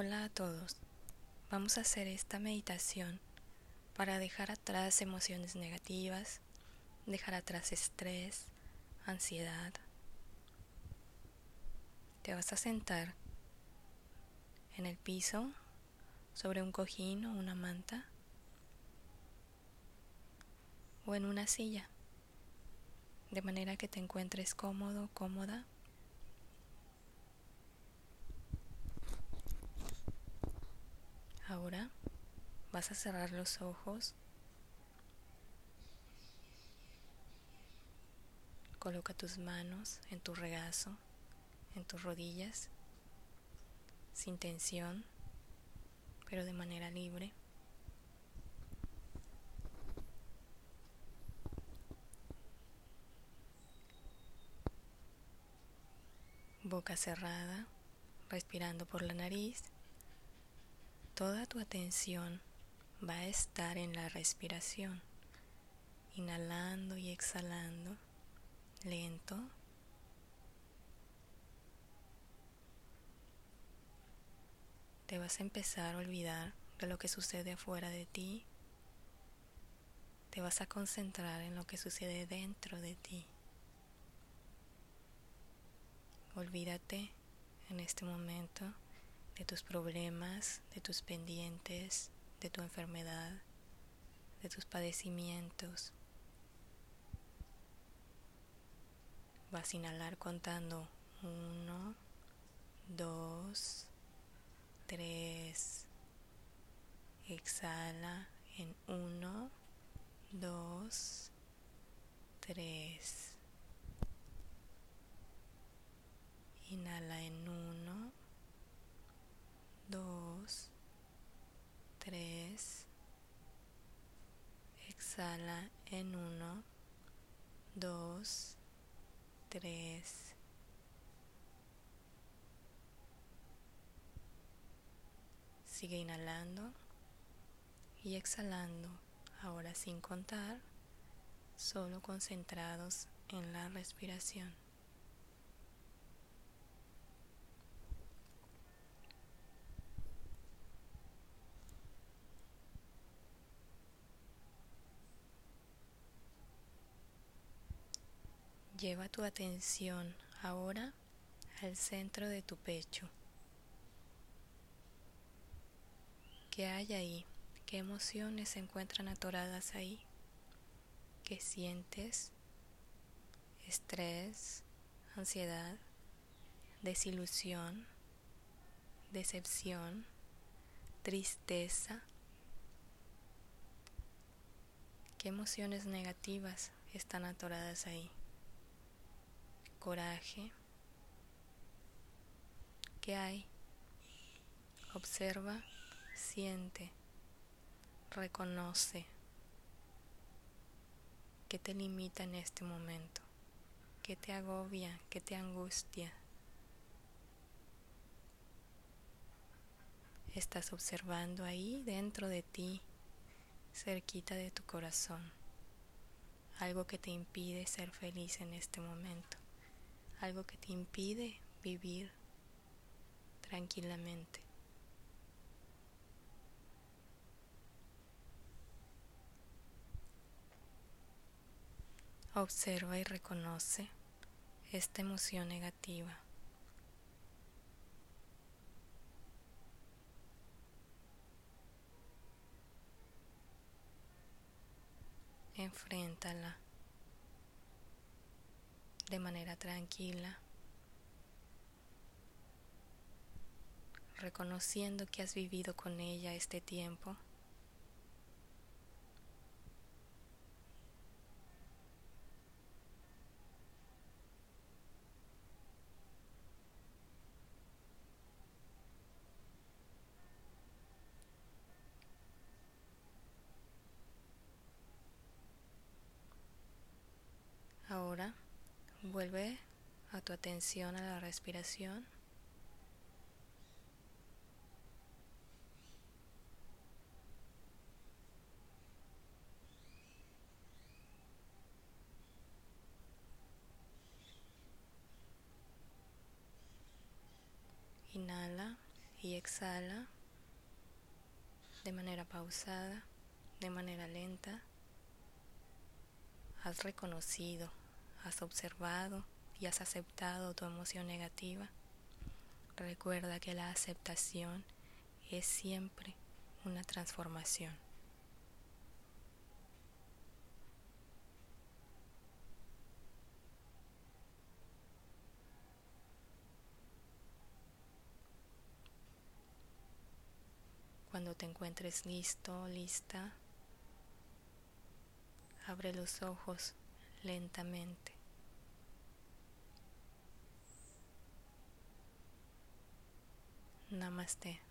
Hola a todos. Vamos a hacer esta meditación para dejar atrás emociones negativas, dejar atrás estrés, ansiedad. Te vas a sentar en el piso sobre un cojín o una manta o en una silla, de manera que te encuentres cómodo, cómoda. Ahora vas a cerrar los ojos. Coloca tus manos en tu regazo, en tus rodillas, sin tensión, pero de manera libre. Boca cerrada, respirando por la nariz Toda tu atención va a estar en la respiración, inhalando y exhalando, lento. Te vas a empezar a olvidar de lo que sucede afuera de ti. Te vas a concentrar en lo que sucede dentro de ti. Olvídate en este momento de tus problemas, de tus pendientes, de tu enfermedad, de tus padecimientos. Vas a inhalar contando 1, 2, 3. Exhala en 1, 2, 3. Inhala en 1. Tres. Sigue inhalando y exhalando, ahora sin contar, solo concentrados en la respiración. Lleva tu atención ahora al centro de tu pecho. ¿Qué hay ahí? ¿Qué emociones se encuentran atoradas ahí? ¿Qué sientes? Estrés, ansiedad, desilusión, decepción, tristeza. ¿Qué emociones negativas están atoradas ahí? Coraje. ¿Qué hay? Observa, siente, reconoce. ¿Qué te limita en este momento? ¿Qué te agobia? ¿Qué te angustia? Estás observando ahí dentro de ti, cerquita de tu corazón, algo que te impide ser feliz en este momento algo que te impide vivir tranquilamente. Observa y reconoce esta emoción negativa. Enfréntala de manera tranquila, reconociendo que has vivido con ella este tiempo. Ahora Vuelve a tu atención a la respiración. Inhala y exhala de manera pausada, de manera lenta. Has reconocido, has observado y has aceptado tu emoción negativa. Recuerda que la aceptación es siempre una transformación. Cuando te encuentres listo, lista, abre los ojos lentamente. Namaste.